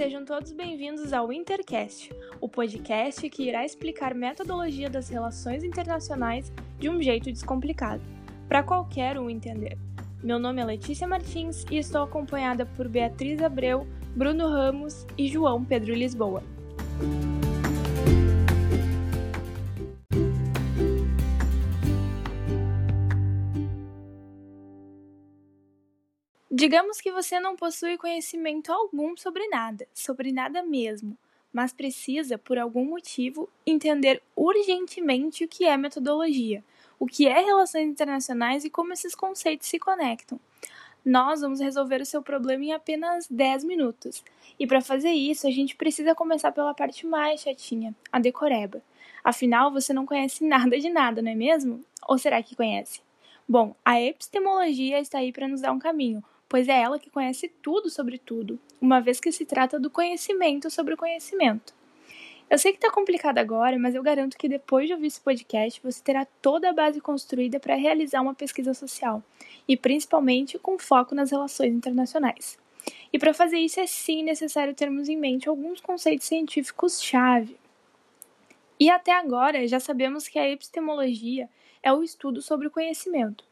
Sejam todos bem-vindos ao Intercast, o podcast que irá explicar metodologia das relações internacionais de um jeito descomplicado, para qualquer um entender. Meu nome é Letícia Martins e estou acompanhada por Beatriz Abreu, Bruno Ramos e João Pedro Lisboa. Digamos que você não possui conhecimento algum sobre nada, sobre nada mesmo, mas precisa, por algum motivo, entender urgentemente o que é metodologia, o que é relações internacionais e como esses conceitos se conectam. Nós vamos resolver o seu problema em apenas 10 minutos. E para fazer isso, a gente precisa começar pela parte mais chatinha, a decoreba. Afinal, você não conhece nada de nada, não é mesmo? Ou será que conhece? Bom, a epistemologia está aí para nos dar um caminho, pois é ela que conhece tudo sobre tudo, uma vez que se trata do conhecimento sobre o conhecimento. Eu sei que está complicado agora, mas eu garanto que depois de ouvir esse podcast você terá toda a base construída para realizar uma pesquisa social, e principalmente com foco nas relações internacionais. E para fazer isso é sim necessário termos em mente alguns conceitos científicos-chave. E até agora já sabemos que a epistemologia é o estudo sobre o conhecimento,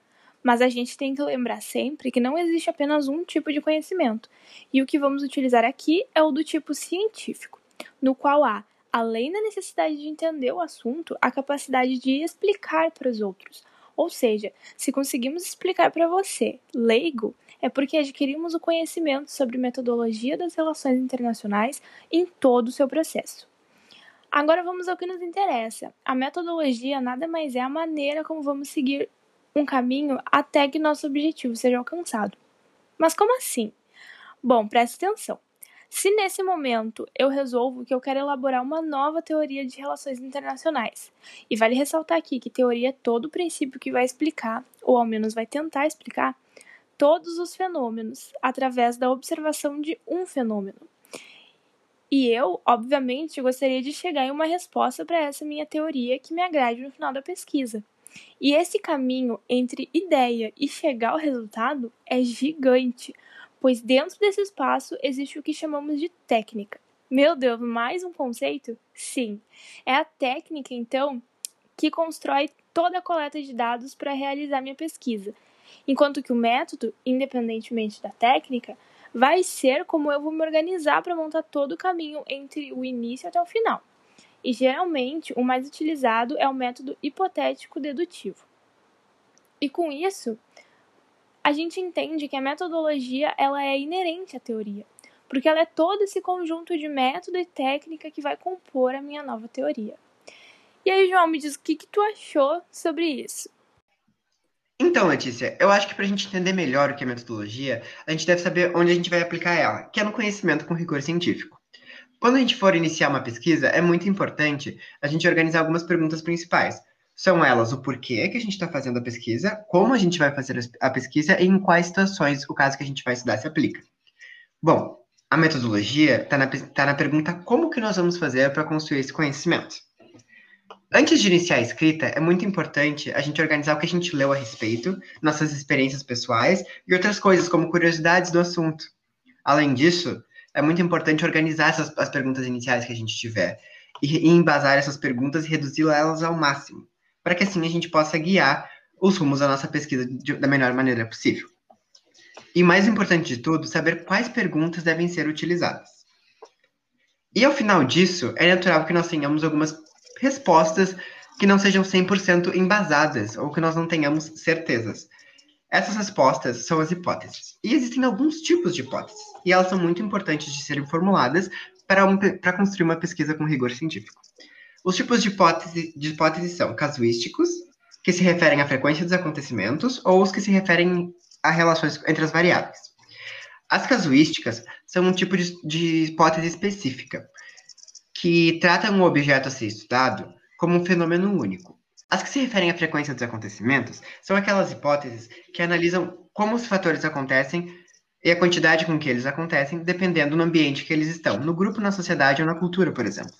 mas a gente tem que lembrar sempre que não existe apenas um tipo de conhecimento, e o que vamos utilizar aqui é o do tipo científico, no qual há, além da necessidade de entender o assunto, a capacidade de explicar para os outros. Ou seja, se conseguimos explicar para você, leigo, é porque adquirimos o conhecimento sobre metodologia das relações internacionais em todo o seu processo. Agora vamos ao que nos interessa. A metodologia nada mais é a maneira como vamos seguir um caminho até que nosso objetivo seja alcançado. Mas como assim? Bom, preste atenção. Se nesse momento eu resolvo que eu quero elaborar uma nova teoria de relações internacionais, e vale ressaltar aqui que teoria é todo o princípio que vai explicar, ou ao menos vai tentar explicar, todos os fenômenos através da observação de um fenômeno. E eu, obviamente, gostaria de chegar em uma resposta para essa minha teoria que me agrade no final da pesquisa. E esse caminho entre ideia e chegar ao resultado é gigante, pois dentro desse espaço existe o que chamamos de técnica. Meu Deus, mais um conceito? Sim. É a técnica, então, que constrói toda a coleta de dados para realizar minha pesquisa, enquanto que o método, independentemente da técnica, vai ser como eu vou me organizar para montar todo o caminho entre o início até o final e geralmente o mais utilizado é o método hipotético dedutivo. E com isso, a gente entende que a metodologia ela é inerente à teoria, porque ela é todo esse conjunto de método e técnica que vai compor a minha nova teoria. E aí, João, me diz o que, que tu achou sobre isso? Então, Letícia, eu acho que para a gente entender melhor o que é metodologia, a gente deve saber onde a gente vai aplicar ela, que é no conhecimento com rigor científico. Quando a gente for iniciar uma pesquisa, é muito importante a gente organizar algumas perguntas principais. São elas o porquê que a gente está fazendo a pesquisa, como a gente vai fazer a pesquisa e em quais situações o caso que a gente vai estudar se aplica. Bom, a metodologia está na, tá na pergunta como que nós vamos fazer para construir esse conhecimento. Antes de iniciar a escrita, é muito importante a gente organizar o que a gente leu a respeito, nossas experiências pessoais e outras coisas, como curiosidades do assunto. Além disso, é muito importante organizar essas, as perguntas iniciais que a gente tiver e, e embasar essas perguntas e reduzi-las ao máximo, para que assim a gente possa guiar os rumos da nossa pesquisa de, da melhor maneira possível. E mais importante de tudo, saber quais perguntas devem ser utilizadas. E ao final disso, é natural que nós tenhamos algumas respostas que não sejam 100% embasadas ou que nós não tenhamos certezas. Essas respostas são as hipóteses. E existem alguns tipos de hipóteses, e elas são muito importantes de serem formuladas para, um, para construir uma pesquisa com rigor científico. Os tipos de de hipótese são casuísticos, que se referem à frequência dos acontecimentos, ou os que se referem a relações entre as variáveis. As casuísticas são um tipo de, de hipótese específica, que trata um objeto a ser estudado como um fenômeno único, as que se referem à frequência dos acontecimentos são aquelas hipóteses que analisam como os fatores acontecem e a quantidade com que eles acontecem, dependendo do ambiente que eles estão, no grupo, na sociedade ou na cultura, por exemplo.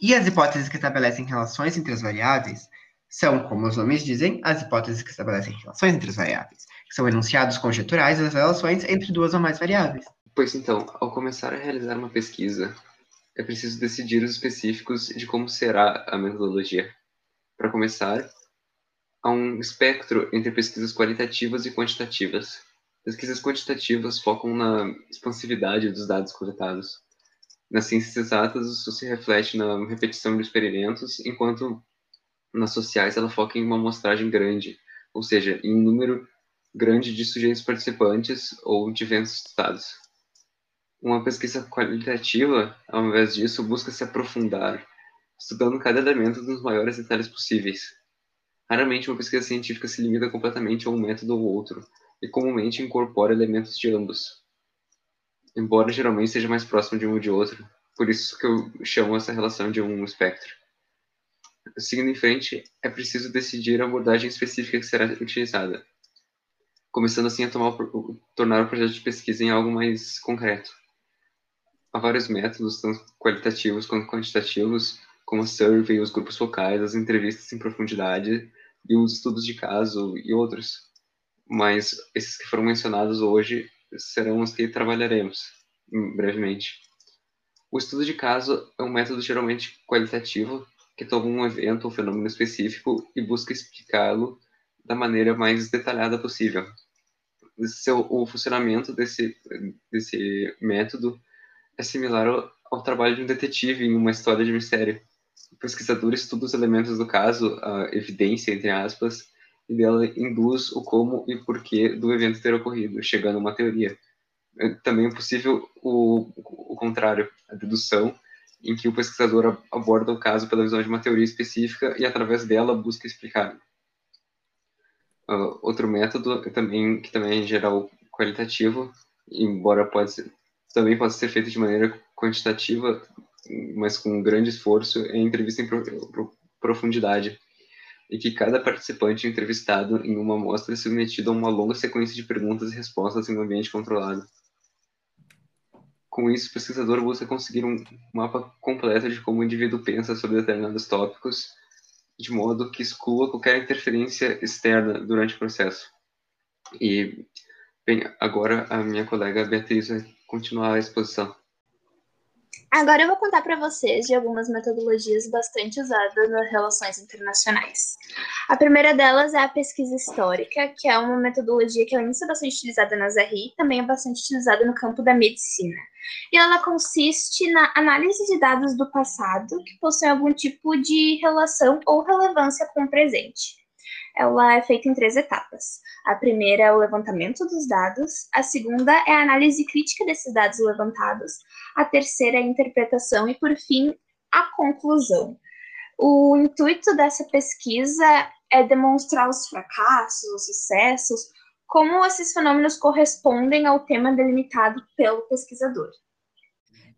E as hipóteses que estabelecem relações entre as variáveis são, como os nomes dizem, as hipóteses que estabelecem relações entre as variáveis, que são enunciados conjeturais das relações entre duas ou mais variáveis. Pois então, ao começar a realizar uma pesquisa, é preciso decidir os específicos de como será a metodologia. Para começar, há um espectro entre pesquisas qualitativas e quantitativas. Pesquisas quantitativas focam na expansividade dos dados coletados. Nas ciências exatas, isso se reflete na repetição de experimentos, enquanto nas sociais ela foca em uma amostragem grande, ou seja, em um número grande de sujeitos participantes ou de eventos estudados. Uma pesquisa qualitativa, ao invés disso, busca se aprofundar, estudando cada elemento nos maiores detalhes possíveis. Raramente uma pesquisa científica se limita completamente a um método ou outro, e comumente incorpora elementos de ambos. Embora geralmente seja mais próximo de um ou de outro, por isso que eu chamo essa relação de um espectro. Seguindo em frente, é preciso decidir a abordagem específica que será utilizada, começando assim a tomar, tornar o projeto de pesquisa em algo mais concreto. Há vários métodos, tanto qualitativos quanto quantitativos, como a survey, os grupos focais, as entrevistas em profundidade e os estudos de caso e outros. Mas esses que foram mencionados hoje serão os que trabalharemos brevemente. O estudo de caso é um método geralmente qualitativo que toma um evento ou fenômeno específico e busca explicá-lo da maneira mais detalhada possível. Seu, o funcionamento desse, desse método é similar ao, ao, trabalho de um detetive em uma história de mistério. Pesquisador estuda os elementos do caso, a evidência, entre aspas, e dela induz o como e porquê do evento ter ocorrido, chegando a uma teoria. É também é possível o, o contrário, a dedução, em que o pesquisador aborda o caso pela visão de uma teoria específica e, através dela, busca explicar. Uh, outro método também que também é em geral qualitativo, embora pode ser, também pode ser feito de maneira quantitativa, mas com grande esforço, é entrevista em pro, profundidade, e que cada participante entrevistado em uma amostra é submetido a uma longa sequência de perguntas e respostas em um ambiente controlado. Com isso, o pesquisador busca conseguir um mapa completo de como o indivíduo pensa sobre determinados tópicos, de modo que exclua qualquer interferência externa durante o processo. E, bem, agora a minha colega Beatriz vai continuar a exposição. Agora eu vou contar para vocês de algumas metodologias bastante usadas nas relações internacionais. A primeira delas é a pesquisa histórica, que é uma metodologia que além de bastante utilizada nas RI, também é bastante utilizada no campo da medicina. E ela consiste na análise de dados do passado que possuem algum tipo de relação ou relevância com o presente ela é feita em três etapas. A primeira é o levantamento dos dados, a segunda é a análise crítica desses dados levantados, a terceira é a interpretação e, por fim, a conclusão. O intuito dessa pesquisa é demonstrar os fracassos, os sucessos, como esses fenômenos correspondem ao tema delimitado pelo pesquisador.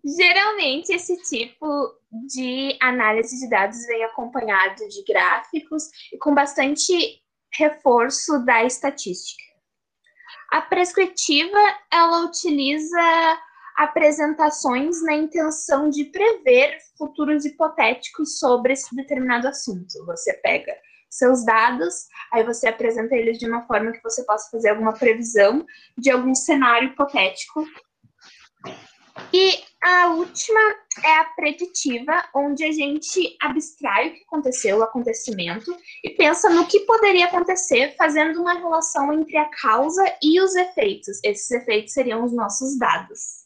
Geralmente, esse tipo de análise de dados vem acompanhado de gráficos e com bastante reforço da estatística. A prescritiva, ela utiliza apresentações na intenção de prever futuros hipotéticos sobre esse determinado assunto. Você pega seus dados, aí você apresenta eles de uma forma que você possa fazer alguma previsão de algum cenário hipotético e a última é a preditiva, onde a gente abstrai o que aconteceu, o acontecimento, e pensa no que poderia acontecer, fazendo uma relação entre a causa e os efeitos. Esses efeitos seriam os nossos dados.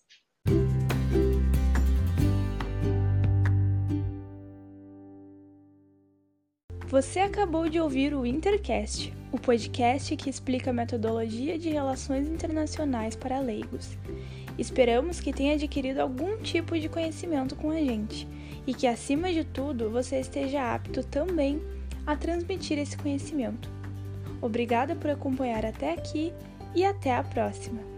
Você acabou de ouvir o Intercast, o podcast que explica a metodologia de relações internacionais para leigos. Esperamos que tenha adquirido algum tipo de conhecimento com a gente e que, acima de tudo, você esteja apto também a transmitir esse conhecimento. Obrigada por acompanhar até aqui e até a próxima!